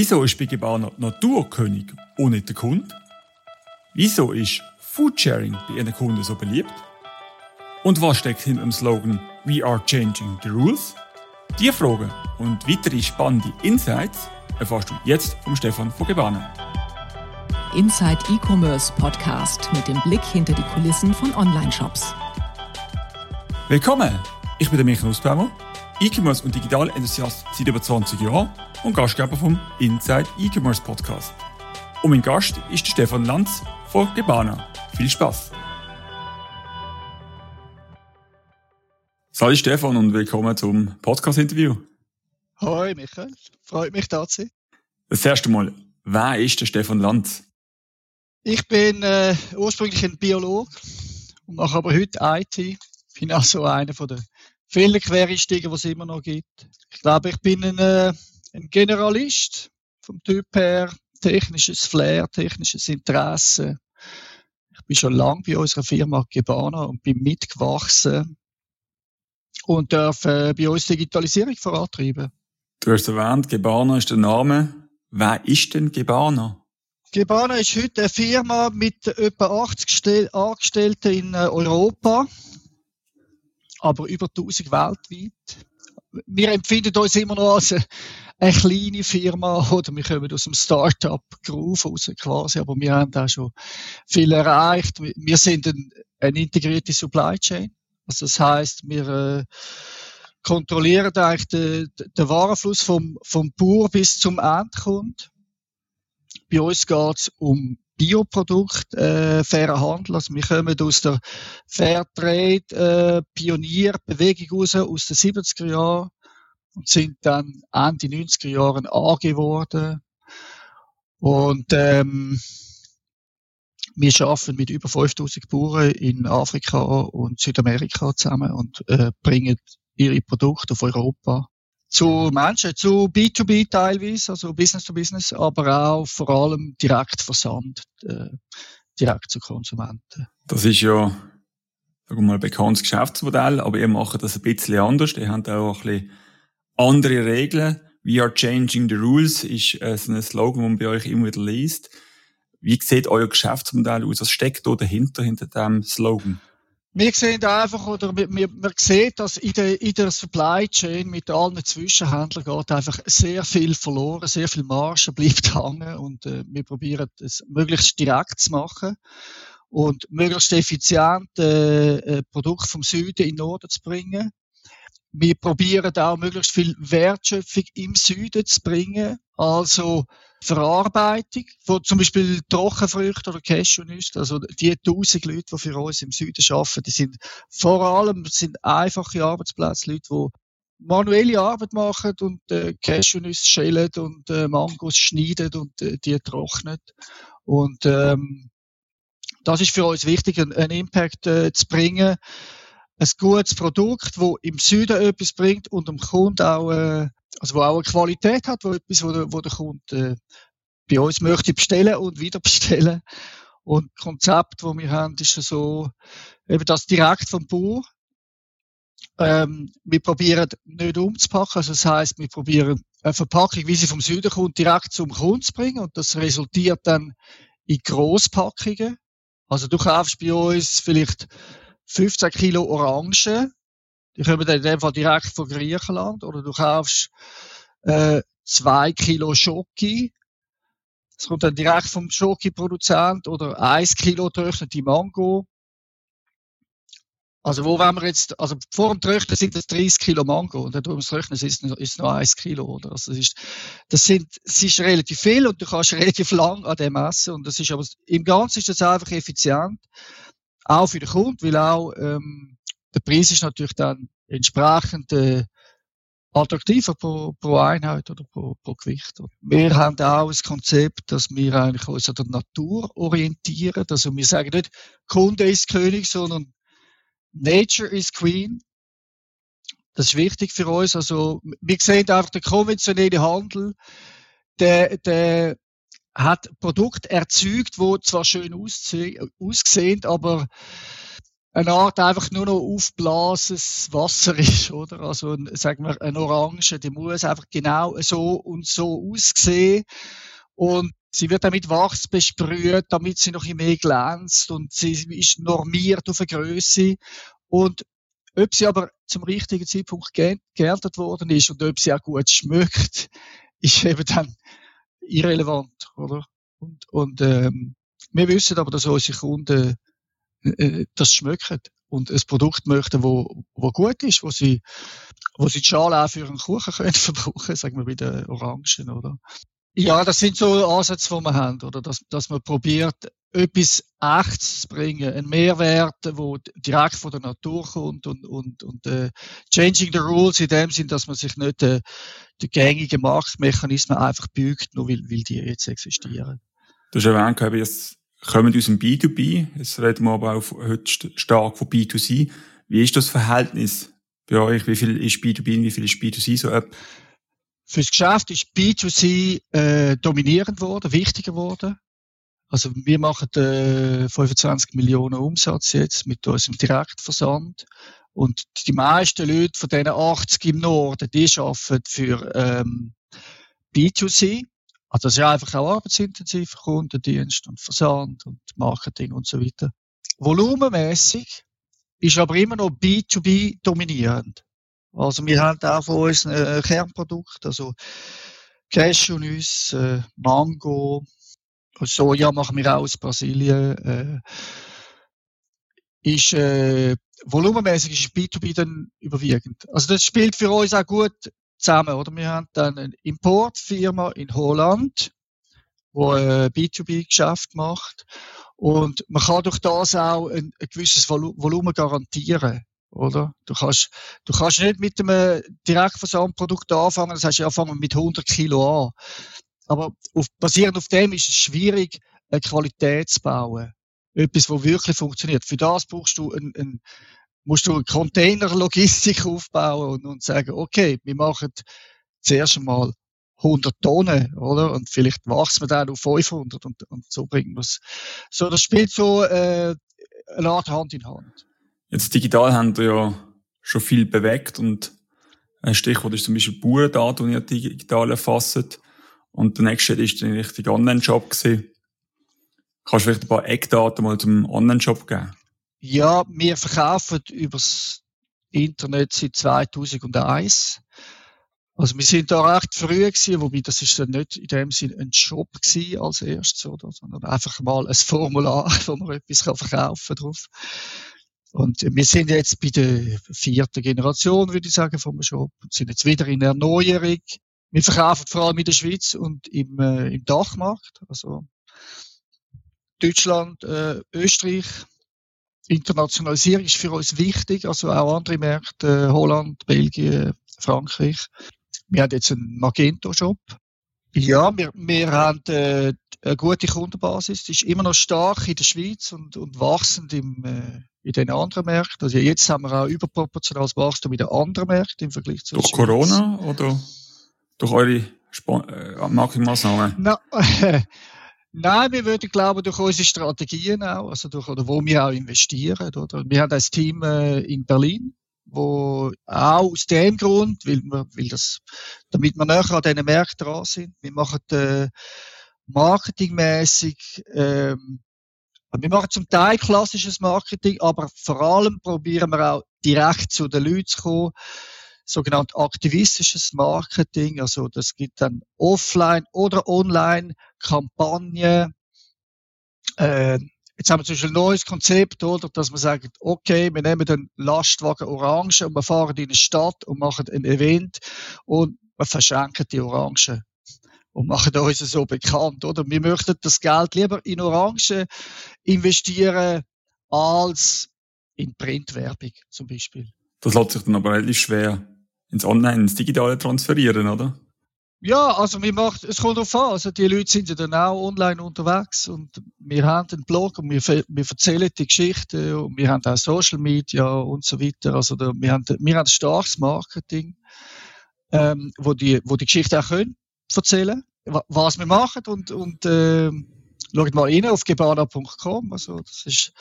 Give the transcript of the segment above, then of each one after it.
Wieso ist bei Gebana Naturkönig und nicht der Kunde? Wieso ist Foodsharing bei ihren Kunden so beliebt? Und was steckt hinter dem Slogan We are changing the rules? Diese Fragen und weitere spannende Insights erfährst du jetzt vom Stefan von Gebana. Inside E-Commerce Podcast mit dem Blick hinter die Kulissen von Online-Shops. Willkommen! Ich bin der Michael Nussbaumer, E-Commerce und Digital-Enthusiast seit über 20 Jahren und Gastgeber vom Inside E-Commerce Podcast. Und mein Gast ist der Stefan Lanz von Gebana. Viel Spaß! Salut Stefan und willkommen zum Podcast-Interview. Hoi Michael, freut mich da zu sein. Das erste Mal, wer ist der Stefan Lanz? Ich bin äh, ursprünglich ein Biologe und mache aber heute IT. Bin also einer von den vielen Quereinsteiger, die es immer noch gibt. Ich glaube, ich bin ein, äh, ein Generalist vom Typ her, technisches Flair, technisches Interesse. Ich bin schon lange bei unserer Firma Gebana und bin mitgewachsen und darf äh, bei uns Digitalisierung vorantreiben. Du hast erwähnt, Gebana ist der Name. Wer ist denn Gebana? Gebana ist heute eine Firma mit etwa 80 Angestellten in äh, Europa, aber über 1000 weltweit. Wir empfinden uns immer noch als eine, eine kleine Firma oder wir kommen aus dem Start-up-Groove raus quasi, aber wir haben da schon viel erreicht. Wir sind ein, eine integrierte Supply Chain. Also das heißt, wir äh, kontrollieren eigentlich den, den Warenfluss vom, vom Bauer bis zum Endkunden bei uns geht's um Bioprodukt, äh, fairer Handel. Also wir kommen aus der Fairtrade äh, Pionierbewegung raus, aus den 70er Jahren und sind dann Ende 90er Jahren AG geworden. Und ähm, wir arbeiten mit über 5000 Bauern in Afrika und Südamerika zusammen und äh, bringen ihre Produkte auf Europa zu Menschen, zu B2B teilweise, also Business to Business, aber auch vor allem direkt Versand, äh, direkt zu Konsumenten. Das ist ja sagen wir mal, ein bekanntes Geschäftsmodell, aber ihr macht das ein bisschen anders. Ihr habt auch ein bisschen andere Regeln. We are changing the rules ist so ein Slogan, den man bei euch immer wieder liest. Wie sieht euer Geschäftsmodell aus? Was steckt da dahinter, hinter dem Slogan? Wir sehen einfach, oder wir, wir, sehen, dass in der, in der Supply Chain mit allen Zwischenhändlern geht einfach sehr viel verloren, sehr viel Marge bleibt hängen und äh, wir probieren es möglichst direkt zu machen und möglichst effizient äh, äh, Produkt vom Süden in den Norden zu bringen. Wir probieren auch möglichst viel Wertschöpfung im Süden zu bringen, also Verarbeitung von zum Beispiel Trockenfrüchten oder Cashewnüsse. Also die tausend Leute, die für uns im Süden arbeiten, die sind vor allem sind einfache Arbeitsplätze, Leute, die manuelle Arbeit machen und äh, Cashewnüsse schälen und äh, Mangos schneiden und äh, die trocknen. Und ähm, das ist für uns wichtig, einen, Impact äh, zu bringen. Ein gutes Produkt, wo im Süden etwas bringt und dem Kunden auch äh, also wo auch eine Qualität hat, wo etwas, wo der, wo der Kunde äh, bei uns möchte bestellen und wieder bestellen. Und das Konzept, das wir haben, ist so, eben das direkt vom Bauer. Ähm, wir probieren nicht umzupacken, also das heißt, wir probieren eine Verpackung, wie sie vom Süden kommt, direkt zum Kunden zu bringen und das resultiert dann in Grosspackungen. Also du kaufst bei uns vielleicht 15 Kilo Orangen die kommen dann in dem Fall direkt von Griechenland. Oder du kaufst äh, zwei Kilo Schoki. Das kommt dann direkt vom Schoki-Produzent. Oder ein Kilo getrocknete Mango. Also wo wollen wir jetzt, also vor dem Trocknen sind das 30 Kilo Mango und dann durch das Trocknen ist es noch 1 Kilo, oder? Also das ist, das sind, es ist relativ viel und du kannst relativ lang an dem essen und das ist aber, im Ganzen ist das einfach effizient. Auch für den Kunden, weil auch, ähm, der Preis ist natürlich dann entsprechend äh, attraktiver pro, pro Einheit oder pro, pro Gewicht. Wir haben auch das Konzept, dass wir eigentlich uns an der Natur orientieren. Also wir sagen nicht, Kunde ist König, sondern Nature is Queen. Das ist wichtig für uns. Also wir sehen einfach, der konventionelle Handel, der, der hat Produkte erzeugt, wo zwar schön aussehen, aber eine Art einfach nur noch aufblases Wasser ist, oder? Also, sagen wir, eine Orange, die muss einfach genau so und so aussehen. Und sie wird dann mit Wachs besprüht, damit sie noch mehr glänzt und sie ist normiert auf eine Größe. Und ob sie aber zum richtigen Zeitpunkt geerntet worden ist und ob sie auch gut schmeckt, ist eben dann irrelevant, oder? Und, und ähm, wir wissen aber, dass unsere Kunden äh, das schmecken und ein Produkt möchten, wo, wo gut ist, wo sie, wo sie die Schale auch für einen Kuchen können verbrauchen, sagen wir bei den Orangen, oder? Ja, das sind so Ansätze, die wir haben, oder? Dass, dass man probiert, etwas Echtes zu bringen, einen Mehrwert, wo direkt von der Natur kommt und, und, und äh, changing the rules in dem Sinn, dass man sich nicht äh, die gängigen Marktmechanismen einfach bügt, nur weil, weil die jetzt existieren. Du hast erwähnt, wir kommen aus dem B2B, jetzt reden wir aber auch heute stark von B2C. Wie ist das Verhältnis bei euch? Wie viel ist B2B und wie viel ist B2C so ab? Fürs Geschäft ist B2C äh, dominierend geworden, wichtiger geworden. Also wir machen äh, 25 Millionen Umsatz jetzt mit unserem Direktversand. Und die meisten Leute von diesen 80 im Norden, die arbeiten für ähm, B2C. Also das ist einfach auch arbeitsintensiv, Kundendienst und Versand und Marketing und so weiter. Volumenmäßig ist aber immer noch B2B dominierend. Also wir haben auch von uns ein äh, Kernprodukt, also Cashewnüsse, äh, Mango, Soja machen wir auch aus Brasilien. Äh, ist äh, volumenmäßig ist B2B dann überwiegend. Also das spielt für uns auch gut zusammen, oder? Wir haben dann eine Importfirma in Holland, wo äh, B2B-Geschäft macht und man kann durch das auch ein, ein gewisses Volumen garantieren. Oder? Du kannst, du kannst nicht mit einem Direktversandprodukt anfangen, das heißt, ja, fangen mit 100 Kilo an. Aber auf, basierend auf dem ist es schwierig, eine Qualität zu bauen. Etwas, wo wirklich funktioniert. Für das brauchst du ein, ein musst du eine Containerlogistik aufbauen und, und sagen, okay, wir machen zuerst einmal 100 Tonnen, oder? Und vielleicht wachsen wir dann auf 500 und, und so bringen wir es. So, das spielt so äh, eine Art Hand in Hand. Jetzt digital haben wir ja schon viel bewegt und ein Stichwort ist zum Beispiel Bauerndaten, die ihr digital erfasst. Und der nächste ist dann richtig Online-Shop gewesen. Kannst du vielleicht ein paar Eckdaten mal zum Online-Shop geben? Ja, wir verkaufen übers Internet seit 2001. Also wir sind da recht früh gewesen, wobei das ist dann nicht in dem Sinne ein Shop gewesen als erstes, oder? sondern einfach mal ein Formular, wo man etwas verkaufen kann drauf. Und wir sind jetzt bei der vierten Generation, würde ich sagen, vom Shop und sind jetzt wieder in Erneuerung. Wir verkaufen vor allem in der Schweiz und im, äh, im Dachmarkt, also Deutschland, äh, Österreich. Internationalisierung ist für uns wichtig, also auch andere Märkte, äh, Holland, Belgien, Frankreich. Wir haben jetzt einen Magento-Shop. Ja, wir, wir haben äh, eine gute Kundenbasis. Die ist immer noch stark in der Schweiz und, und wachsend im, äh, in den anderen Märkten. Also jetzt haben wir auch überproportionales Wachstum in den anderen Märkten im Vergleich zu Durch Corona oder durch eure Sp äh, Marketingmaßnahmen? Na, Nein, wir würden glauben, durch unsere Strategien auch, also durch, oder wo wir auch investieren, oder? Wir haben ein Team äh, in Berlin, wo auch aus dem Grund, weil weil das, damit wir näher an diesen Märkten dran sind, wir machen, äh, marketingmäßig, ähm, wir machen zum Teil klassisches Marketing, aber vor allem probieren wir auch direkt zu den Leuten zu kommen. Sogenannt aktivistisches Marketing, also das gibt dann offline oder online Kampagnen. Äh, jetzt haben wir zum Beispiel ein neues Konzept, oder, dass wir sagen, okay, wir nehmen den Lastwagen Orange und wir fahren in eine Stadt und machen ein Event und wir verschenken die Orangen und machen uns so bekannt, oder? Wir möchten das Geld lieber in Orangen investieren als in Printwerbung zum Beispiel. Das lässt sich dann aber relativ schwer ins Online, ins Digitale transferieren, oder? Ja, also wir macht, es kommt darauf an. Also die Leute sind ja dann auch online unterwegs und wir haben einen Blog und wir, wir erzählen die Geschichten und wir haben auch Social Media und so weiter. Also da, wir haben, wir haben ein starkes Marketing, ähm, wo die, wo die Geschichte auch können erzählen was wir machen und, und äh, schaut mal rein auf gebana.com. Also das ist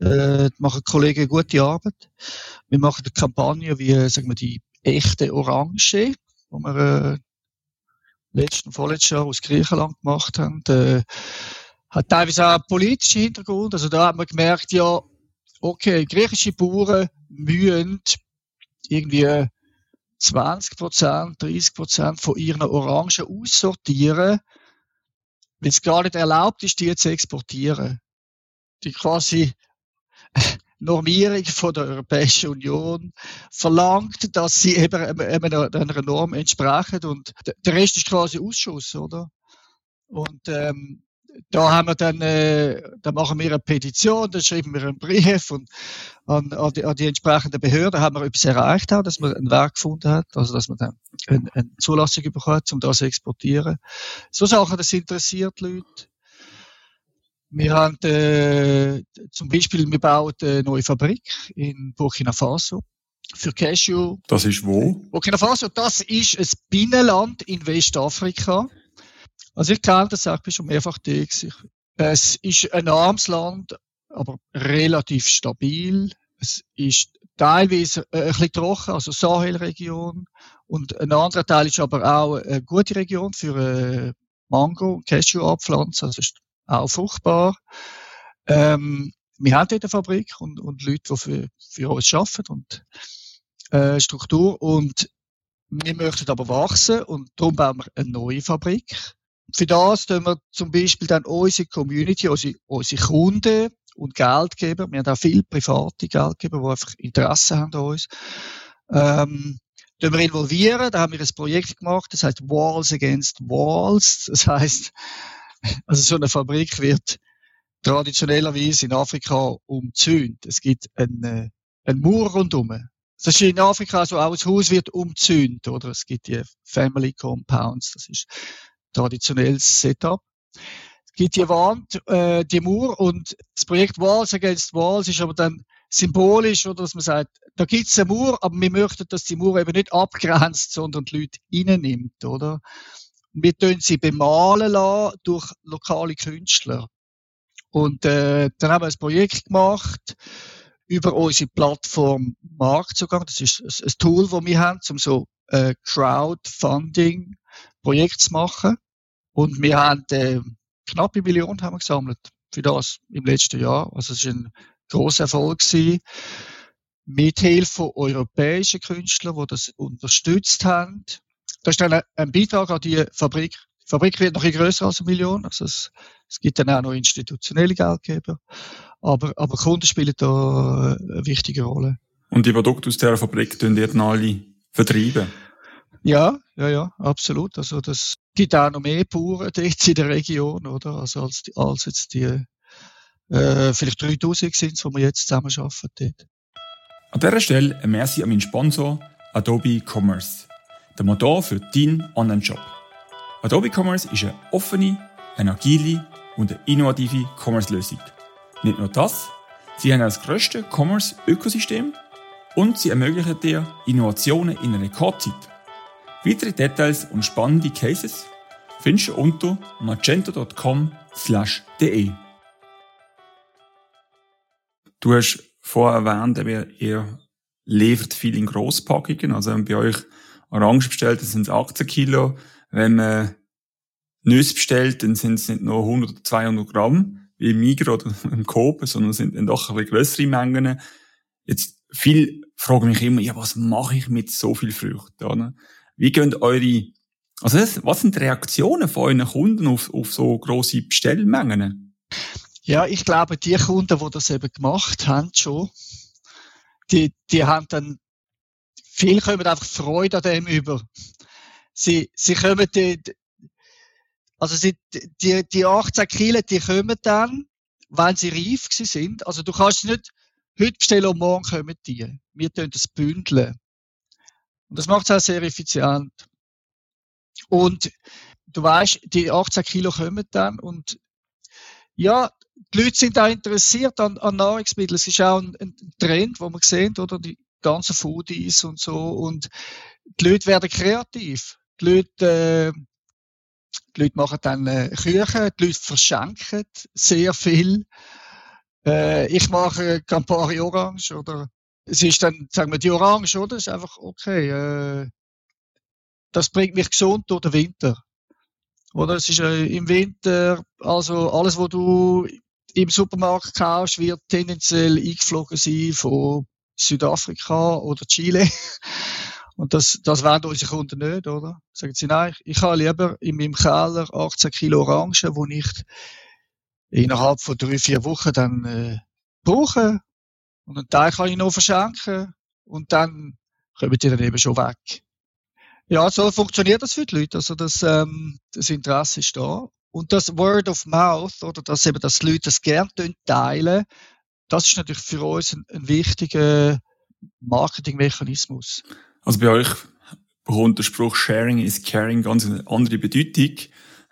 Äh, machen Kollegen gute Arbeit. Wir machen eine Kampagne wie, sagen wir, die echte Orange, wo wir äh, letzten, vorletzten Jahr aus Griechenland gemacht haben. Äh, hat teilweise auch politischen Hintergrund. Also da hat man gemerkt, ja, okay, griechische Bauern müssen irgendwie 20 Prozent, 30 Prozent von ihren Orangen aussortieren, weil es gar nicht erlaubt ist, die zu exportieren. Die quasi Normierung von der Europäischen Union verlangt, dass sie eben einer Norm entsprechen und der Rest ist quasi Ausschuss, oder? Und ähm, da haben wir dann, äh, da machen wir eine Petition, da schreiben wir einen Brief und an, an, die, an die entsprechenden Behörden haben wir etwas erreicht, auch, dass man einen Weg gefunden hat, also dass man dann eine, eine Zulassung bekommt, um das zu exportieren. So Sachen, das interessiert Leute. Wir haben äh, zum Beispiel, wir bauen eine neue Fabrik in Burkina Faso für Cashew. Das ist wo? Burkina Faso, das ist ein Binnenland in Westafrika. Also ich kenne das auch, ich bin schon mehrfach da Es ist ein armes Land, aber relativ stabil. Es ist teilweise ein bisschen trocken, also Sahelregion. Und ein anderer Teil ist aber auch eine gute Region für äh, Mango und Cashew abpflanzen. Also ist auch fruchtbar. Ähm, wir haben dort eine Fabrik und, und Leute, die für, für uns arbeiten und äh, Struktur. Und wir möchten aber wachsen und darum bauen wir eine neue Fabrik für das tun wir zum Beispiel dann unsere Community, unsere, unsere Kunden und Geldgeber, wir haben auch viele private Geldgeber, die einfach Interesse haben an uns, ähm, wir involvieren. Da haben wir ein Projekt gemacht, das heißt Walls Against Walls. Das heißt, also so eine Fabrik wird traditionellerweise in Afrika umzäunt. Es gibt einen, einen Mauer rundum. Das ist in Afrika so auch, das Haus wird umzäunt, oder? Es gibt die Family Compounds. Das ist traditionelles Setup. Es gibt die Wand, äh, die Mauer und das Projekt Walls Against Walls ist aber dann symbolisch, oder dass man sagt, da gibt es eine Mauer, aber wir möchten, dass die Mauer eben nicht abgrenzt, sondern die Leute reinnimmt, oder? Wir tun sie bemalen lassen durch lokale Künstler. Und äh, dann haben wir ein Projekt gemacht über unsere Plattform Marktzugang. Das ist ein, Tool, das wir haben, um so äh, Crowdfunding Projekt zu machen. Und wir haben äh, knappe Million haben wir gesammelt für das im letzten Jahr. Also es war ein großer Erfolg gewesen. Mit Hilfe europäischer Künstler, die das unterstützt haben. Das ist dann ein Beitrag an die Fabrik. Die Fabrik wird noch ein größer als eine Million. Also es, es gibt dann auch noch institutionelle Geldgeber. Aber, aber Kunden spielen da eine wichtige Rolle. Und die Produkte aus dieser Fabrik tun die alle vertreiben? Ja, ja, ja, absolut. Also das gibt auch noch mehr Bauern dort in der Region, oder? Also als, die, als jetzt die äh, vielleicht 3000 sind, wo wir jetzt zusammen arbeiten dort. An dieser Stelle ein Merci an meinen Sponsor Adobe Commerce, der Motor für deinen Online-Shop. Adobe Commerce ist eine offene, eine agile und eine innovative Commerce-Lösung. Nicht nur das, sie haben das grösste Commerce-Ökosystem und sie ermöglichen dir Innovationen in Rekordzeit. Weitere Details und spannende Cases findest du unter magento.com/de. Du hast vorher erwähnt, ihr liefert viel in Grosspackungen. Also bei euch Orangen bestellt, dann sind es 18 Kilo. Wenn man Nüsse bestellt, dann sind es nicht nur 100 oder 200 Gramm, wie im Migros oder im Coop, sondern sind dann doch ein bisschen grössere Mengen. Jetzt, viel fragen mich immer, ja, was mache ich mit so viel Früchten? Oder? Wie gehen eure, also was sind die Reaktionen von euren Kunden auf, auf so grosse Bestellmengen? Ja, ich glaube, die Kunden, die das eben gemacht haben, schon, die, die haben dann, viele kommen einfach Freude an dem über. Sie, sie kommen die, also sie, die, die 18 Kilo, die kommen dann, wenn sie reif sind. Also du kannst nicht heute bestellen und morgen kommen die. Wir tun das bündeln. Und das macht es auch sehr effizient. Und du weißt, die 18 Kilo kommen dann und ja, die Leute sind auch interessiert an, an Nahrungsmitteln. Es ist auch ein, ein Trend, wo man sehen, oder die ganzen Foodies und so. Und die Leute werden kreativ. Die Leute, äh, die Leute machen dann äh, Küchen, die Leute verschenken sehr viel. Äh, ich mache Campari Orange oder es ist dann, sagen wir, die Orange, oder? Das ist einfach okay. Äh, das bringt mich gesund durch den Winter. Oder es ist äh, im Winter, also alles, was du im Supermarkt kaufst, wird tendenziell eingeflogen sein von Südafrika oder Chile. Und das, das wollen unsere Kunden nicht, oder? Sagen sie, nein, ich habe lieber in meinem Keller 18 Kilo Orangen, die ich innerhalb von drei, vier Wochen dann äh, brauche. Und einen Teil kann ich noch verschenken. Und dann kommen die dann eben schon weg. Ja, so funktioniert das für die Leute. Also das, ähm, das Interesse ist da. Und das Word of Mouth, oder dass eben, die Leute das gerne teilen, das ist natürlich für uns ein, ein wichtiger Marketingmechanismus. Also bei euch bekommt der Spruch Sharing is Caring ganz eine andere Bedeutung.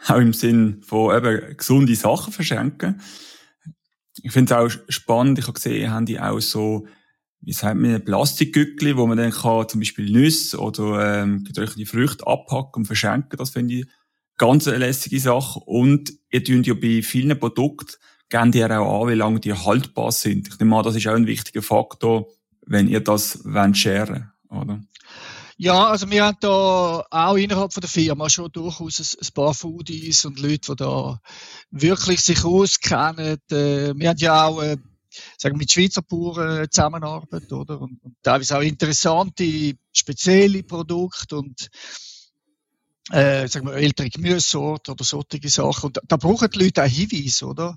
Auch im Sinn von eben gesunde Sachen verschenken. Ich finde es auch spannend. Ich habe gesehen, haben die auch so, wie sagt man, Plastikgückli, wo man dann kann, zum Beispiel Nüsse oder ähm, gedrückte Früchte abpacken und verschenken. Das finde ich ganz eine lässige Sache. Und ihr tun ja bei vielen Produkten geben die auch an, wie lange die haltbar sind. Ich nehme an, das ist auch ein wichtiger Faktor, wenn ihr das sharen, oder? Ja, also wir haben da auch innerhalb von der Firma schon durchaus ein, paar Foodies und Leute, die da wirklich sich auskennen. Äh, wir haben ja auch äh, sagen wir, mit Schweizer Bauern Zusammenarbeit, oder? Und, und teilweise auch interessante, spezielle Produkte und äh, sagen wir, ältere Gemüsesorten oder solche Sachen. Und da, da brauchen die Leute auch Hinweise, oder?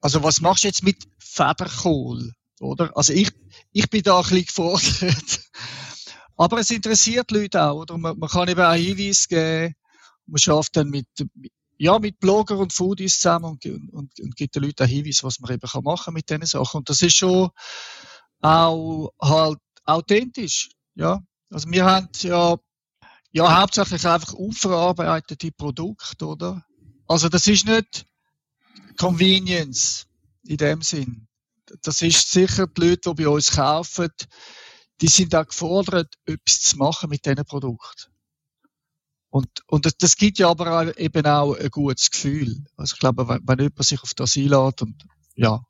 Also was machst du jetzt mit Federkohl, oder? Also ich, ich bin da ein bisschen gefordert. Aber es interessiert Leute auch, oder? Man, man kann eben auch Hinweise geben. Man schafft dann mit, ja, mit Blogger und Foodies zusammen und, und, und gibt den Leuten auch Hinweise, was man eben kann machen mit diesen Sachen. Und das ist schon auch halt authentisch, ja. Also wir haben ja, ja, hauptsächlich einfach unverarbeitete Produkte, oder? Also das ist nicht Convenience in dem Sinn. Das ist sicher die Leute, die bei uns kaufen, die sind auch gefordert, etwas zu machen mit diesen Produkten. Und, und das, das gibt ja aber auch, eben auch ein gutes Gefühl. Also ich glaube, wenn, wenn jemand sich auf das einlädt und ja,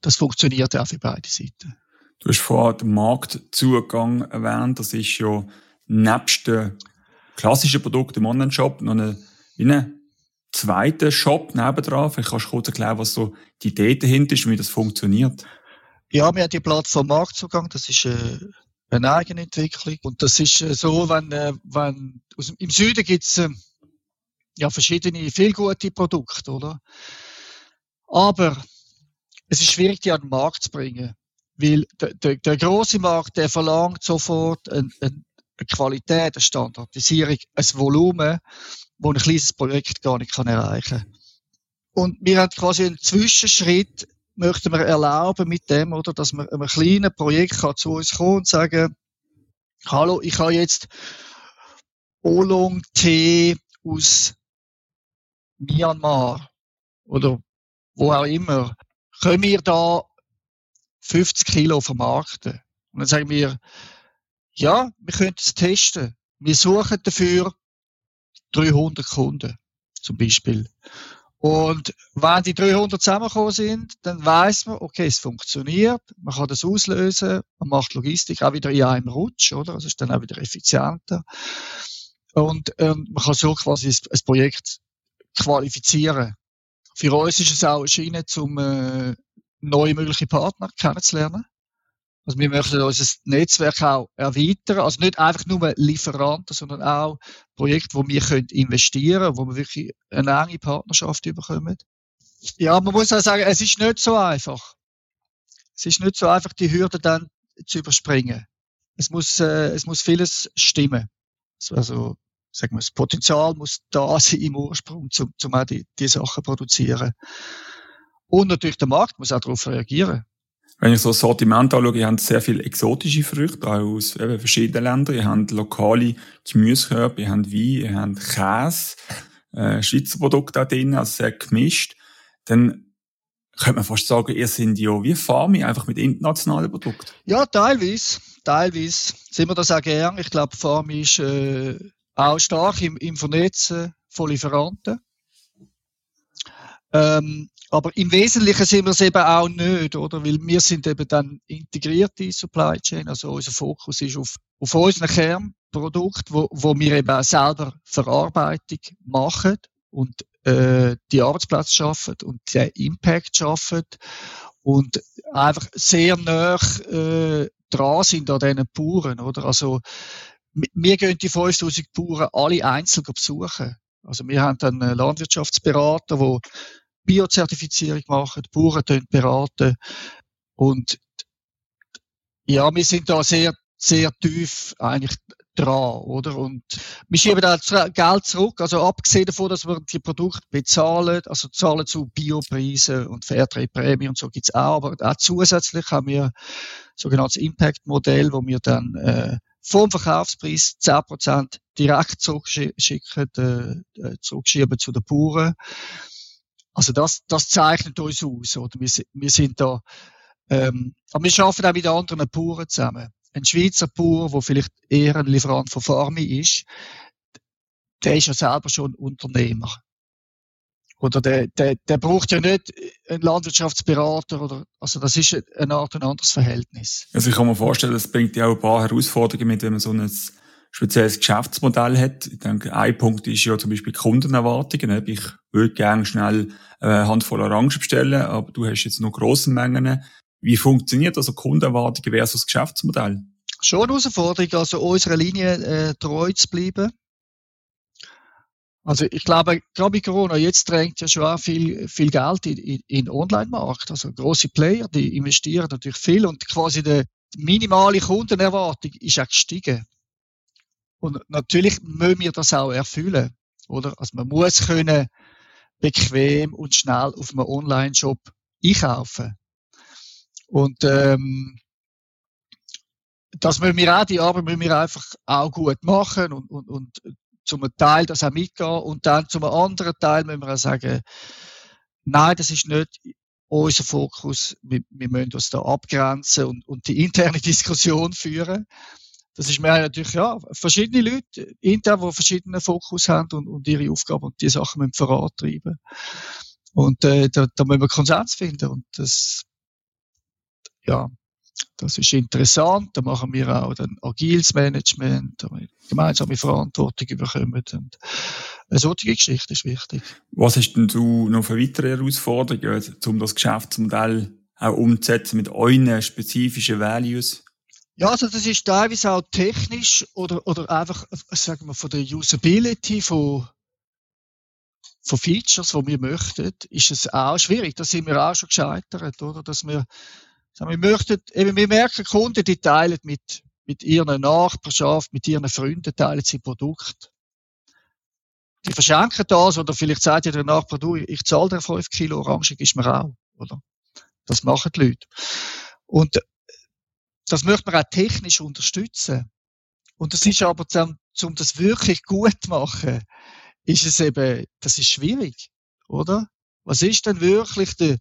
das funktioniert auch für beide Seiten. Du hast vorhin den Marktzugang erwähnt. Das ist ja nebst den klassischen Produkten im Online-Shop noch eine, wie ein zweiter Shop nebendran. Vielleicht kannst du kurz erklären, was so die Idee dahinter ist und wie das funktioniert. Ja, wir haben die Plattform Marktzugang, das ist äh, eine Eigenentwicklung. Und das ist äh, so, wenn, äh, wenn aus, im Süden gibt's äh, ja verschiedene, viel gute Produkte, oder? Aber es ist schwierig, die an den Markt zu bringen. Weil der, der, der große Markt, der verlangt sofort eine, eine Qualität, eine Standardisierung, ein Volumen, wo ein kleines Projekt gar nicht kann erreichen kann. Und wir haben quasi einen Zwischenschritt möchten wir erlauben mit dem, oder, dass man einem kleinen Projekt kann zu uns kommen und sagen, hallo, ich habe jetzt Oolong-Tee aus Myanmar oder wo auch immer. Können wir da 50 Kilo vermarkten? Und dann sagen wir, ja, wir können es testen. Wir suchen dafür 300 Kunden, zum Beispiel. Und wenn die 300 zusammengekommen sind, dann weiß man, okay, es funktioniert, man kann das auslösen, man macht Logistik auch wieder in einem Rutsch, oder? Also ist dann auch wieder effizienter. Und ähm, man kann so quasi ein, Projekt qualifizieren. Für uns ist es auch eine Schiene, um äh, neue mögliche Partner kennenzulernen. Also wir möchten unser Netzwerk auch erweitern. Also nicht einfach nur Lieferanten, sondern auch Projekte, wo wir können investieren wo wir wirklich eine enge Partnerschaft bekommen. Ja, man muss auch sagen, es ist nicht so einfach. Es ist nicht so einfach, die Hürde dann zu überspringen. Es muss, äh, es muss vieles stimmen. Also, sagen wir, das Potenzial muss da sein im Ursprung, um, um auch die, die Sachen produzieren. Und natürlich der Markt muss auch darauf reagieren. Wenn ich so das Sortiment anschaue, ihr habt sehr viele exotische Früchte, auch aus eben, verschiedenen Ländern. Ihr habt lokale Gemüsekörper, ihr habt Wein, ihr habt Käse, äh, Schweizer Produkte auch drin, also sehr gemischt. Dann könnte man fast sagen, ihr seid ja wie Farmi, einfach mit internationalen Produkten. Ja, teilweise. Teilweise sind wir das auch gern. Ich glaube, Farmi ist äh, auch stark im, im Vernetzen von Lieferanten. Ähm, aber im Wesentlichen sind wir es eben auch nicht, oder? Weil wir sind eben dann integrierte Supply Chain. Also unser Fokus ist auf, auf unseren Kernprodukt, wo, wo wir eben auch selber Verarbeitung machen und äh, die Arbeitsplätze schaffen und den Impact schaffen und einfach sehr nah äh, dran sind an diesen Bauern, oder? Also wir gehen die 5000 Bauern alle einzeln besuchen. Also wir haben dann einen Landwirtschaftsberater, der Biozertifizierung machen, die Bauern beraten und ja, wir sind da sehr, sehr tief eigentlich dran, oder? Und wir schieben da Geld zurück, also abgesehen davon, dass wir die Produkte bezahlen, also zahlen zu Biopreisen und Fairtrade-Prämie und so gibt's auch, aber auch zusätzlich haben wir sogenanntes Impact-Modell, wo wir dann äh, vom Verkaufspreis 10% direkt zurückschicken, äh, äh, zurückschieben zu den Bauern. Also das, das zeichnet uns aus, oder? Wir, wir sind da, ähm, aber wir arbeiten auch mit anderen Bauern zusammen. Ein Schweizer Bauer, der vielleicht eher ein Lieferant von Farmi ist, der ist ja selber schon Unternehmer. Oder der, der, der braucht ja nicht einen Landwirtschaftsberater oder, also das ist eine Art ein anderes Verhältnis. Also ich kann mir vorstellen, das bringt ja auch ein paar Herausforderungen mit, wenn man so ein spezielles Geschäftsmodell hat. Ich denke, ein Punkt ist ja zum Beispiel Kundenerwartungen. Ich würde gerne schnell eine Handvoll Orangen bestellen, aber du hast jetzt noch grosse Mengen. Wie funktioniert also Kundenerwartungen versus Geschäftsmodell? Schon eine Herausforderung, also unserer Linie äh, treu zu bleiben. Also ich glaube, gerade bei Corona, jetzt drängt ja schon auch viel, viel Geld in, in, in Online-Markt. Also große Player, die investieren natürlich viel und quasi die minimale Kundenerwartung ist auch gestiegen. Und natürlich müssen wir das auch erfüllen, oder? Also man muss können bequem und schnell auf einem Online-Shop einkaufen. Und ähm, das müssen wir auch, die Arbeit müssen wir einfach auch gut machen und, und, und zum Teil das auch mitgehen und dann zum anderen Teil müssen wir auch sagen, nein, das ist nicht unser Fokus, wir, wir müssen uns da abgrenzen und, und die interne Diskussion führen. Das ist mir natürlich, ja, verschiedene Leute intern, die verschiedene Fokus haben und, und ihre Aufgaben und die Sachen müssen vorantreiben. Und äh, da, da müssen wir Konsens finden und das, ja, das ist interessant. Da machen wir auch dann agiles Management, da wir gemeinsame Verantwortung überkommen. Und eine solche Geschichte ist wichtig. Was hast denn du noch für weitere Herausforderungen, um das Geschäftsmodell auch umzusetzen mit euren spezifischen Values? Ja, also das ist teilweise auch technisch oder, oder einfach, sagen wir, von der Usability von, von Features, die wir möchten, ist es auch schwierig. Da sind wir auch schon gescheitert, oder? Dass wir wir möchten, eben, wir merken, Kunden, die teilen mit, mit ihren Nachbarschaft, mit ihren Freunden, teilen sie Produkt. Die verschenken das, oder vielleicht sagt ihr der Nachbar, du, ich zahle dir 5 Kilo Orange, gibst mir auch, oder? Das machen die Leute. Und das möchte man auch technisch unterstützen. Und das ist aber, um, um das wirklich gut zu machen, ist es eben, das ist schwierig, oder? Was ist denn wirklich der,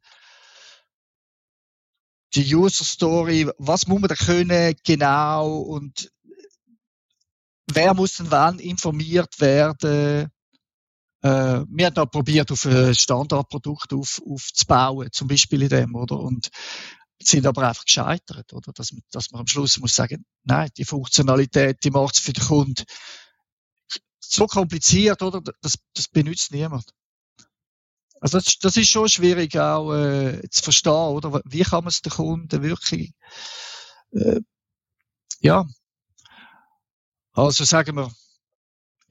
die User Story, was muss man da können genau und wer muss denn wann informiert werden? Äh, wir haben da probiert, auf ein Standardprodukt auf, aufzubauen, zum Beispiel in dem, oder? Und sind aber einfach gescheitert, oder? Dass, dass man am Schluss muss sagen, nein, die Funktionalität, die macht es für den Kunden so kompliziert, oder? Das, das benutzt niemand. Also das, das ist schon schwierig auch äh, zu verstehen, oder? Wie kann man es den Kunden wirklich, äh, ja, also sagen wir,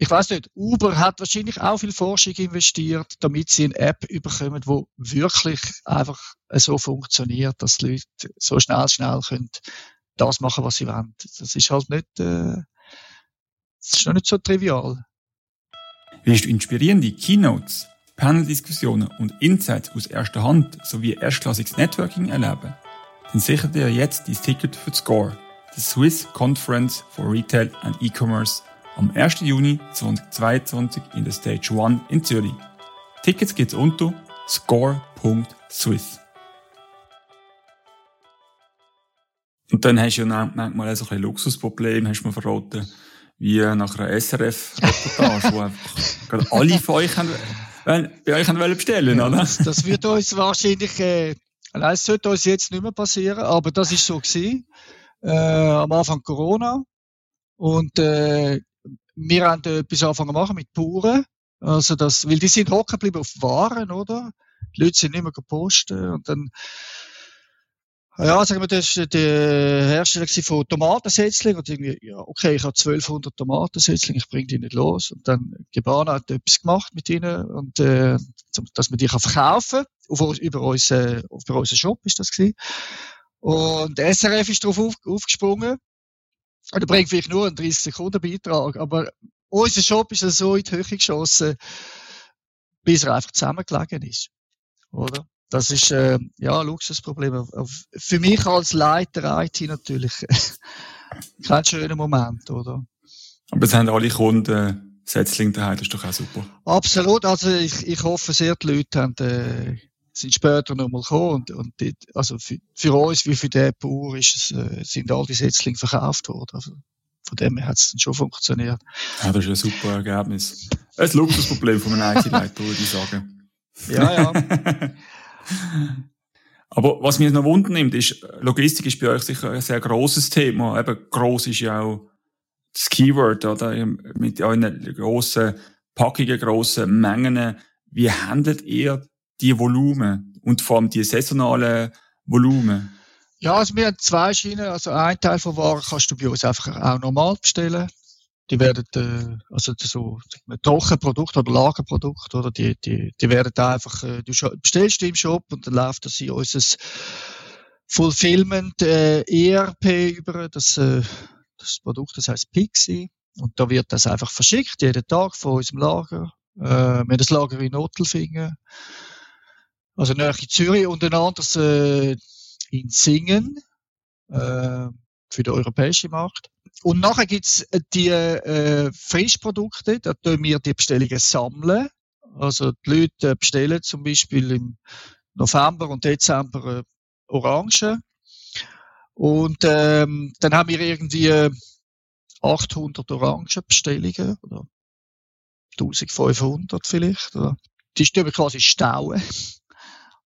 ich weiß nicht, Uber hat wahrscheinlich auch viel Forschung investiert, damit sie eine App überkommen, wo wirklich einfach so funktioniert, dass die Leute so schnell, schnell können das machen, was sie wollen. Das ist halt nicht, äh, das ist noch nicht so trivial. Willst du inspirierende Keynotes Panel-Diskussionen und Insights aus erster Hand sowie erstklassiges Networking erleben, dann sicher dir jetzt dein Ticket für Score, die Swiss Conference for Retail and E-Commerce, am 1. Juni 2022 in der Stage 1 in Zürich. Tickets gibt's unter score.swiss. Und dann hast du ja manchmal so ein Luxusproblem, hast du mir verraten, wie nach einer SRF-Reportage, wo einfach alle von euch haben bei euch wollen bestellen, Ja, oder? das, das wird uns wahrscheinlich, äh, nein, es sollte uns jetzt nicht mehr passieren, aber das ist so gewesen, äh, am Anfang Corona. Und, äh, wir haben etwas angefangen machen mit Bauern. Also das, weil die sind hocken geblieben auf Waren, oder? Die Leute sind nicht mehr gepostet und dann, ja, sagen wir, das war der Hersteller von Tomatensetzlingen und irgendwie, ja, okay, ich habe 1200 Tomatensetzlinge, ich bringe die nicht los. Und dann, Gebana hat etwas gemacht mit ihnen und, äh, dass man die kann verkaufen auf, über, uns, äh, über unseren Shop ist das gewesen. Und SRF ist darauf auf, aufgesprungen. Und er bringt vielleicht nur einen 30 Sekunden Beitrag, aber unser Shop ist ja so in die Höhe geschossen, bis er einfach zusammengelegen ist. Oder? Das ist, äh, ja, ein Luxusproblem. Für mich als Leiter IT natürlich kein schöner Moment, oder? Aber es haben alle Kunden Setzling daheim, das ist doch auch super. Absolut. Also ich, ich hoffe sehr, die Leute haben, äh, sind später nochmal gekommen und, und die, also für, für uns wie für den Bauer ist es, äh, sind all die Setzlinge verkauft worden. Also von dem her hat es dann schon funktioniert. Ja, das ist ein super Ergebnis. Ein Luxusproblem von einem IT-Leiter, würde ich sagen. Ja, ja. Aber was mich noch wundern nimmt, ist, Logistik ist bei euch sicher ein sehr grosses Thema. Eben, gross ist ja auch das Keyword, oder? Mit euren grossen Packungen, grossen Mengen. Wie handelt ihr die Volumen? Und vor allem die saisonalen Volumen? Ja, also wir haben zwei Schienen. Also ein Teil von Waren kannst du bei uns einfach auch normal bestellen. Die werden, äh, also so wir, Trockenprodukt oder Lagerprodukt, oder die, die, die werden einfach, äh, du bestellst die im Shop und dann läuft das in unser Fulfillment äh, ERP über. Das, äh, das Produkt, das heißt Pixie. Und da wird das einfach verschickt, jeden Tag von unserem Lager. Äh, wir haben das Lager in Nottelfingen. Also nahe Zürich und ein anderes äh, in Singen äh, für den europäischen Markt. Und nachher gibt's die äh, Frischprodukte, da tun wir die Bestellungen sammeln. Also die Leute bestellen zum Beispiel im November und Dezember äh, Orangen. Und ähm, dann haben wir irgendwie äh, 800 Orangenbestellungen oder 1500 vielleicht. Oder? Die wir quasi stauen.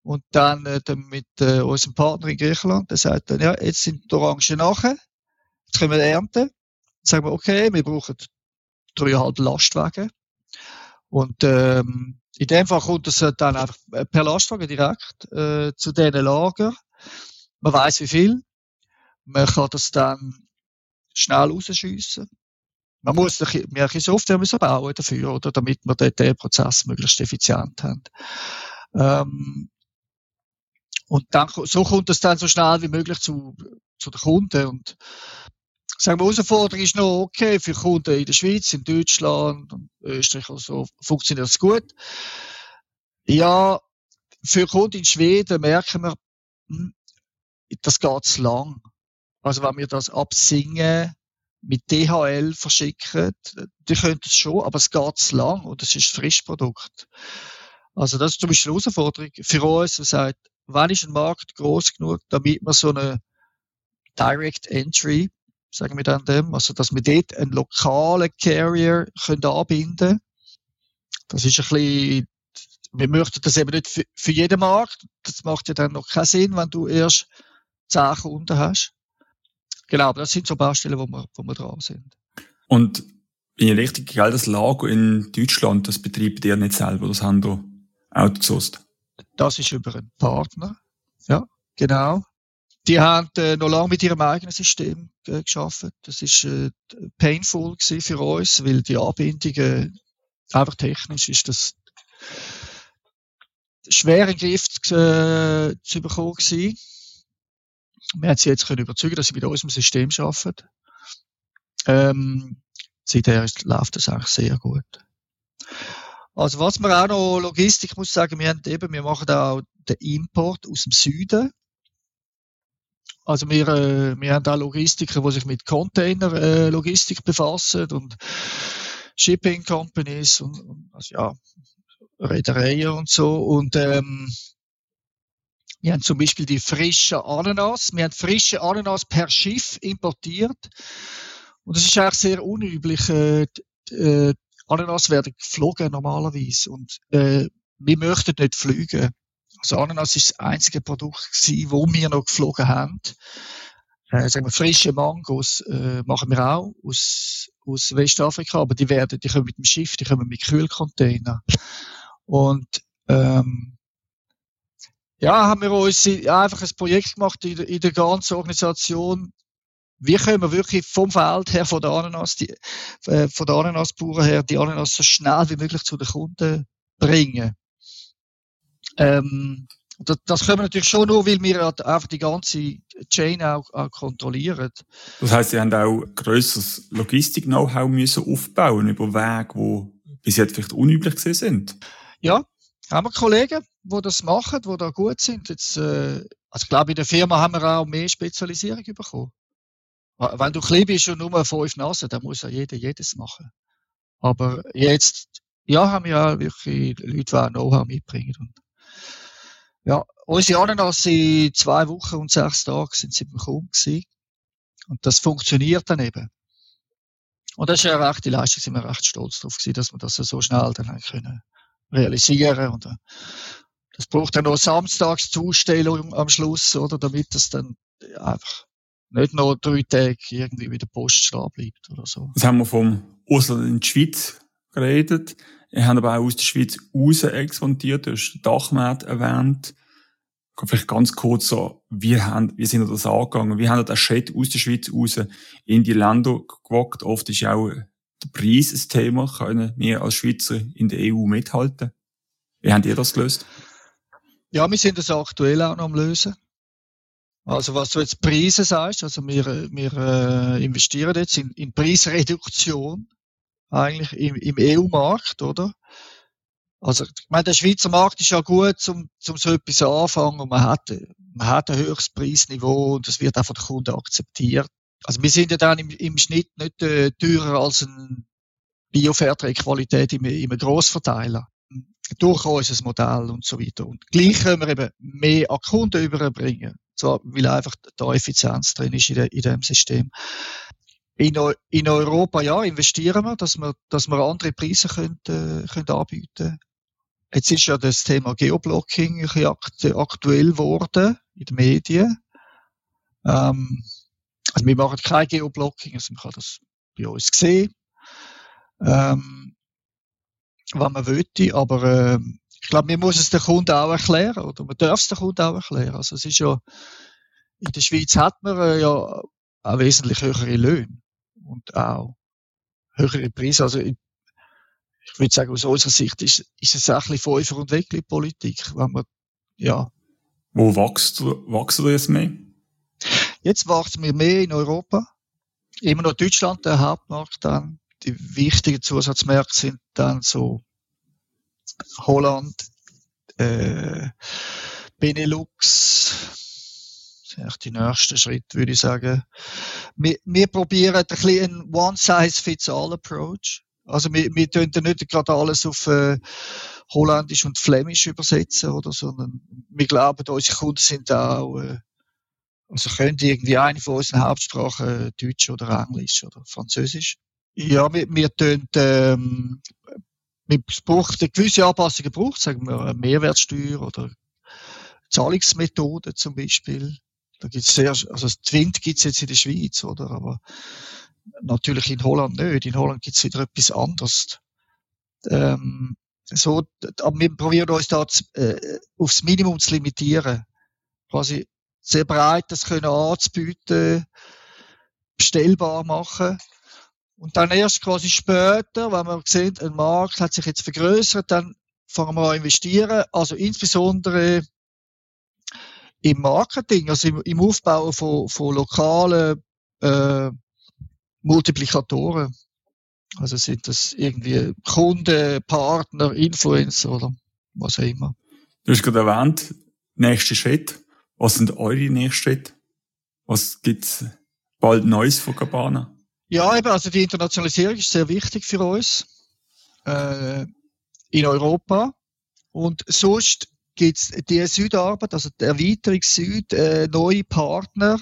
Und dann, äh, mit äh, unserem Partner in Griechenland, der sagt dann, ja, jetzt sind die Orangen nachher, jetzt können wir ernten. Dann sagen wir, okay, wir brauchen dreieinhalb Lastwagen. Und ähm, in dem Fall kommt es dann einfach per Lastwagen direkt äh, zu diesen Lager. Man weiß wie viel. Man kann das dann schnell rausschiessen. Man muss mehr Software müssen bauen dafür, oder, damit wir den, den Prozess möglichst effizient haben. Ähm, und dann, so kommt es dann so schnell wie möglich zu, zu den Kunden. Und sagen wir, Herausforderung ist noch, okay, für Kunden in der Schweiz, in Deutschland, Österreich und so, funktioniert es gut. Ja, für Kunden in Schweden merken wir, hm, das geht zu lang. Also wenn wir das absingen, mit DHL verschicken, die können es schon, aber es geht zu lang und es ist ein Frischprodukt. Also das ist zum Beispiel eine Herausforderung für uns, die sagt, wann ist ein Markt groß genug, damit man so eine Direct Entry, sagen wir dann dem, also dass wir dort einen lokalen Carrier können anbinden Das ist ein bisschen, wir möchten das eben nicht für, für jeden Markt. Das macht ja dann noch keinen Sinn, wenn du erst zehn Kunden hast. Genau, aber das sind so Baustellen, wo wir, wo wir dran sind. Und bin ich richtig, gell, das Lager in Deutschland, das betreibt ihr nicht selber, das haben wir outgesourced. Das ist über einen Partner. Ja, genau. Die haben äh, noch lange mit ihrem eigenen System äh, geschafft. Das ist äh, painful für uns, weil die Anbindungen einfach technisch ist das schwer in den Griff äh, zu bekommen gewesen. Wir haben sie jetzt können überzeugen, dass sie mit unserem System arbeiten. Ähm, seither ist, läuft das eigentlich sehr gut. Also was wir auch noch Logistik muss sagen, wir haben eben, wir machen auch den Import aus dem Süden. Also wir, äh, wir haben auch Logistiker, die sich mit Container äh, Logistik befassen und Shipping Companies und, und also ja Reedereien und so und ähm, wir haben zum Beispiel die frische Ananas. Wir haben frische Ananas per Schiff importiert und das ist eigentlich sehr unüblich. Äh, äh, Ananas werden geflogen normalerweise und äh, wir möchten nicht fliegen. Also Ananas ist das einzige Produkt gewesen, wo wir noch geflogen haben. Äh, sagen wir, frische Mangos äh, machen wir auch aus, aus Westafrika, aber die werden, die kommen mit dem Schiff, die kommen mit Kühlcontainer. Und ähm, ja, haben wir uns einfach ein Projekt gemacht in in der ganzen Organisation. Wie können wir wirklich vom Feld her, von der Ananas, die, äh, von der Ananasbauern her, die Ananas so schnell wie möglich zu den Kunden bringen? Ähm, das, das können wir natürlich schon nur, weil wir einfach die ganze Chain auch, auch kontrollieren. Das heißt, Sie haben auch grösseres Logistik-Know-how müssen aufbauen über Wege, die bis jetzt vielleicht unüblich sind. Ja, haben wir Kollegen, die das machen, die da gut sind. Jetzt, äh, also ich glaube, in der Firma haben wir auch mehr Spezialisierung bekommen. Wenn du klein bist und nur fünf Nasen, dann muss ja jeder jedes machen. Aber jetzt, ja, haben wir ja wirklich Leute, die Know-how mitbringen. Und ja, unsere Ananas in zwei Wochen und sechs Tagen sind sie beim gewesen. Und das funktioniert dann eben. Und das ist eine rechte Leistung, sind wir recht stolz darauf gewesen, dass wir das so schnell dann können realisieren und äh, das braucht dann noch Samstagszustellung am Schluss, oder, damit das dann einfach nicht noch drei Tage irgendwie mit der Post stehen bleibt oder so. Das haben wir vom Ausland in die Schweiz geredet. Wir haben aber auch aus der Schweiz raus expandiert, du hast Dachmarkt erwähnt. Vielleicht ganz kurz so, wie, haben, wie sind wir das angegangen? Wie haben wir den Schritt aus der Schweiz raus in die Länder gewagt? Oft ist ja auch der Preis ein Thema. Können wir als Schweizer in der EU mithalten? Wie habt ihr das gelöst? Ja, wir sind das aktuell auch noch am Lösen. Also was du jetzt Preise sagst, also wir, wir äh, investieren jetzt in, in Preisreduktion eigentlich im, im EU-Markt, oder? Also, ich meine, der Schweizer Markt ist ja gut, um, um so etwas anfangen. Man hat, man hat ein höheres Preisniveau und das wird auch von den Kunden akzeptiert. Also, wir sind ja dann im, im Schnitt nicht äh, teurer als ein Bio-Fairtrade-Qualität im, im Grossverteiler. Durch unser Modell und so weiter. Und gleich können wir eben mehr an Kunden überbringen. Zwar, weil einfach da Effizienz drin ist in, de, in dem System. In, in Europa, ja, investieren wir, dass wir, dass wir andere Preise können, äh, können anbieten. Jetzt ist ja das Thema Geoblocking aktuell geworden in den Medien. Ähm, also wir machen kein Geoblocking, also man kann das bei uns sehen, ähm, was man möchte, aber äh, ich glaube, man muss es den Kunden auch erklären, oder man darf es den Kunden auch erklären. Also es ist ja, in der Schweiz hat man äh, ja auch wesentlich höhere Löhne und auch höhere Preise. Also ich, ich würde sagen, aus unserer Sicht ist, ist es ein bisschen Pfeifer und Weckli Politik, wenn man, ja. Wo wächst, wächst du jetzt mehr? Jetzt wachsen wir mehr in Europa. Immer noch Deutschland, der Hauptmarkt dann. Die wichtigen Zusatzmärkte sind dann so Holland, äh, Benelux, echt die nächste Schritt, würde ich sagen. Wir, probieren ein bisschen einen One-Size-Fits-All-Approach. Also wir, tun nicht gerade alles auf äh, Holländisch und Flämisch übersetzen, oder, sondern wir glauben, unsere Kunden sind auch, äh, also können irgendwie eine von unseren Hauptsprachen Deutsch oder Englisch oder Französisch. Ja, wir, wir tun, ähm, wir braucht eine gewisse Anpassungen braucht, sagen wir, Mehrwertsteuer oder Zahlungsmethoden zum Beispiel. Da gibt's sehr, also Twint gibt's jetzt in der Schweiz, oder? Aber natürlich in Holland nicht. In Holland gibt's wieder etwas anderes. Ähm, so, aber wir probieren uns da äh, aufs Minimum zu limitieren. Quasi sehr breit das können anzubieten, bestellbar machen. Und dann erst quasi später, wenn man sieht, ein Markt hat sich jetzt vergrößert, dann fangen wir an investieren. Also insbesondere im Marketing, also im, im Aufbau von, von lokalen äh, Multiplikatoren. Also sind das irgendwie Kunden, Partner, Influencer oder was auch immer. Du hast gerade erwähnt, nächster Schritt. Was sind eure nächsten Schritte? Was gibt's bald Neues von Cabana? Ja, eben, also die Internationalisierung ist sehr wichtig für uns äh, in Europa. Und sonst gibt's die Südarbeit, also die Erweiterung Süd, äh, neue Partner,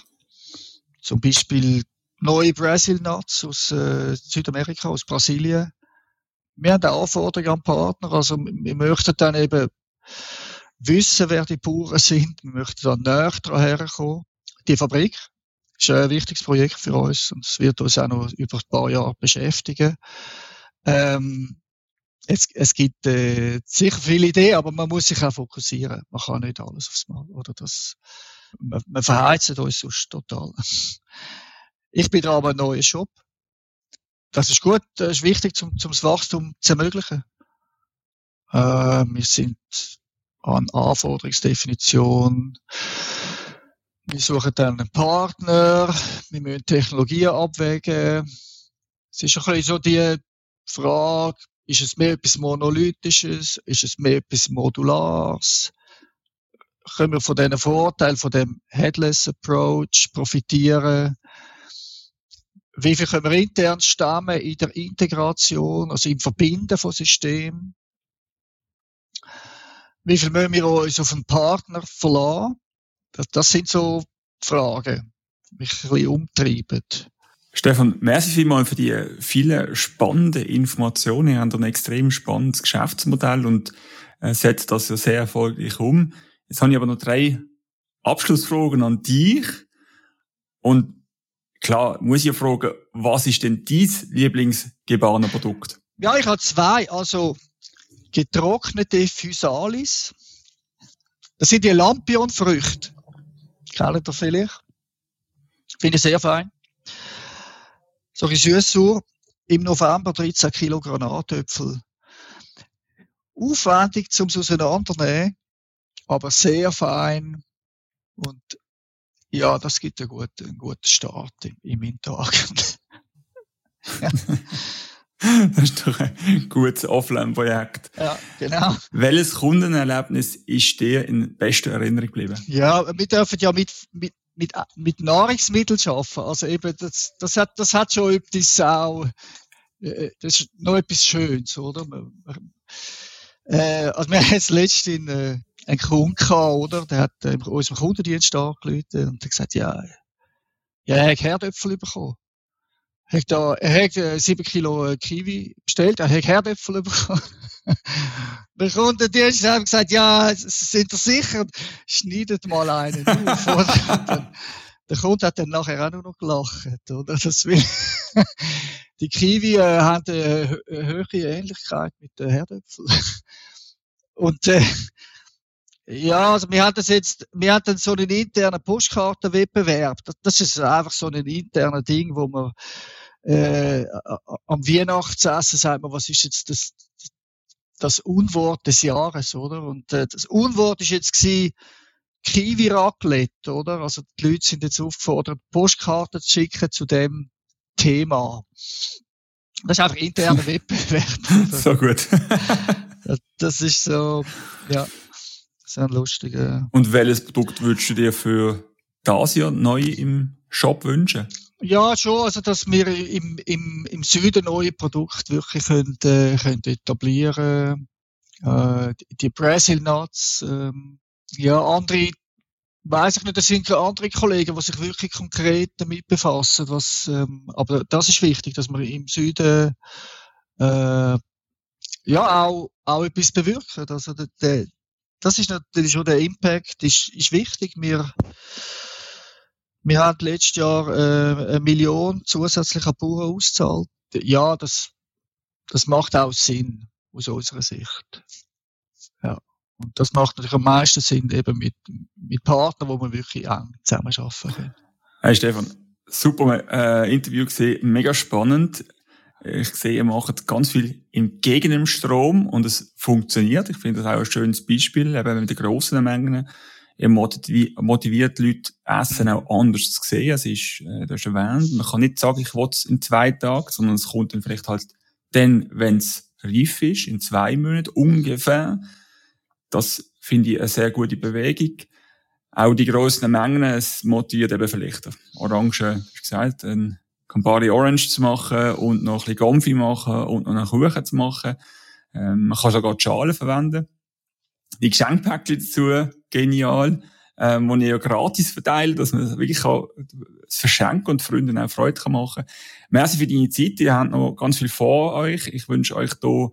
zum Beispiel neue Brazil Nuts aus äh, Südamerika, aus Brasilien, wir haben auch Anforderungen an Partner. Also, wir möchten dann eben wissen, wer die Bauern sind. Wir möchten dann näher daran herkommen. Die Fabrik ist ein wichtiges Projekt für uns und es wird uns auch noch über ein paar Jahre beschäftigen. Ähm, es, es gibt äh, sicher viele Ideen, aber man muss sich auch fokussieren. Man kann nicht alles aufs Mal. Oder das, man, man verheizt uns sonst total. Ich bin da aber ein neuer Shop. Das ist gut, das ist wichtig, um, das Wachstum zu ermöglichen. Äh, wir sind an Anforderungsdefinition. Wir suchen dann einen Partner. Wir müssen Technologien abwägen. Es ist ein bisschen so die Frage, ist es mehr etwas Monolithisches? Ist es mehr etwas Modulares? Können wir von diesen Vorteilen, von dem Headless Approach profitieren? Wie viel können wir intern stammen in der Integration, also im Verbinden von Systemen? Wie viel müssen wir uns auf einen Partner verlassen? Das, das sind so Fragen, die mich ein bisschen umtreiben. Stefan, merci vielmals für die vielen spannenden Informationen. Ihr habt ein extrem spannendes Geschäftsmodell und äh, setzt das ja sehr erfolgreich um. Jetzt habe ich aber noch drei Abschlussfragen an dich. Und klar, muss ich fragen, was ist denn dein Lieblingsgebarner-Produkt? Ja, ich habe zwei. Also getrocknete Physalis. Das sind die Lampion-Früchte. Ihr vielleicht? Finde ich sehr fein so ein Süßsauer, im November 13 Kilo Granatöpfel. Aufwendig zum Auseinandernehmen, aber sehr fein und ja, das gibt einen guten, einen guten Start im, im Tag. Das ist doch ein gutes Offline-Projekt. Ja, genau. Welches Kundenerlebnis ist dir in bester Erinnerung geblieben? Ja, wir dürfen ja mit, mit, mit, mit Nahrungsmitteln arbeiten. Also eben, das, das hat, das hat schon etwas auch, äh, das ist noch etwas Schönes, oder? Äh, also wir haben jetzt letztens äh, einen Kunden gehabt, oder? Der hat äh, unserem Kundendienst angerufen und hat gesagt, ja, ja, er hat Herdöpfel bekommen. Er hat, da, er hat äh, sieben Kilo äh, Kiwi bestellt, er hat Herdöpfel bekommen. Der Kundendienst hat gesagt, ja, sind ihr sicher? Schneidet mal einen auf. Der Kunde hat dann nachher auch nur noch gelacht, oder? Das will die Kiwi äh, haben eine, eine höhere Ähnlichkeit mit den Herdöpfeln. Und äh, ja, also wir haben das jetzt, wir dann so einen internen Postkartenwettbewerb. Das, das ist einfach so ein interner Ding, wo man äh, am Weihnachtsessen sagt man, was ist jetzt das, das Unwort des Jahres, oder? Und äh, das Unwort ist jetzt gewesen, Kiwi Raclette, oder? Also die Leute sind jetzt aufgefordert, Postkarten zu schicken zu dem Thema. Das ist einfach interner Wettbewerb. so gut. das ist so, ja, sehr lustiger. Und welches Produkt würdest du dir für das Jahr neu im Shop wünschen? Ja, schon, also dass wir im, im, im Süden neue Produkte wirklich können, äh, können etablieren äh, die Brazil Nuts, ähm, ja, andere, weiß ich nicht, das sind andere Kollegen, die sich wirklich konkret damit befassen, was, ähm, aber das ist wichtig, dass wir im Süden äh, ja auch, auch etwas bewirken. Also der, der, das ist natürlich schon der Impact, ist, ist wichtig. Wir wir haben letztes Jahr äh, eine Million zusätzlich an Bauern ausgezahlt. Ja, das, das macht auch Sinn aus unserer Sicht. Ja. Und das macht natürlich am meisten Sinn eben mit, mit Partnern, wo man wirklich eng zusammenarbeiten kann. Hey Stefan, super äh, Interview gesehen, mega spannend. Ich sehe, ihr macht ganz viel entgegen dem Strom und es funktioniert. Ich finde das auch ein schönes Beispiel, eben mit den grossen Mengen er motiviert Leute, Essen auch anders zu sehen. Es ist, äh, du hast erwähnt, man kann nicht sagen, ich will es in zwei Tagen, sondern es kommt dann vielleicht halt dann, wenn es reif ist, in zwei Monaten ungefähr. Das finde ich eine sehr gute Bewegung. Auch die grossen Mengen, es motiviert eben vielleicht Orange, wie gesagt, ein Campari Orange zu machen und noch ein bisschen Gomfi machen und noch einen Kuchen zu machen. Ähm, man kann sogar die Schalen verwenden. Die Geschenkpäckchen dazu, genial. ähm, wo ich ja gratis verteile, dass man wirklich auch verschenken und Freunden auch Freude kann machen. Merci für deine Zeit. Ihr habt noch ganz viel vor euch. Ich wünsche euch da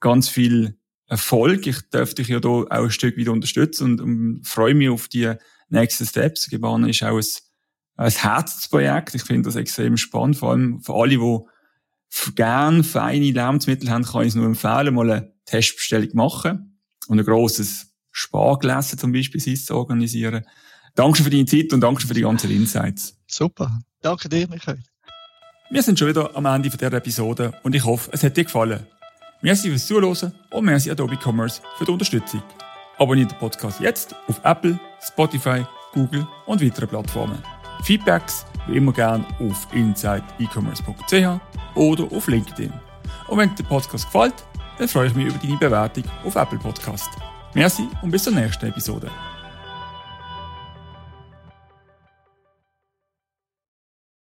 ganz viel Erfolg. Ich darf dich ja da auch ein Stück wieder unterstützen und, und freue mich auf die nächsten Steps. Gebane ist auch ein, ein Herzensprojekt. Ich finde das extrem spannend, vor allem für alle, die gerne feine Lebensmittel haben, kann ich es nur empfehlen, mal eine Testbestellung machen und ein grosses Spargelesen zum Beispiel zu organisieren. Danke für deine Zeit und danke für die ganzen Insights. Super. Danke dir, Michael. Wir sind schon wieder am Ende dieser Episode und ich hoffe, es hat dir gefallen. Merci fürs Zuhören und merci Adobe Commerce für die Unterstützung. Abonniert den Podcast jetzt auf Apple, Spotify, Google und weiteren Plattformen. Feedbacks wie immer gern auf insideecommerce.ch oder auf LinkedIn. Und wenn dir der Podcast gefällt, dann freue ich mich über deine Bewertung auf Apple Podcast. Merci und bis zur nächsten Episode.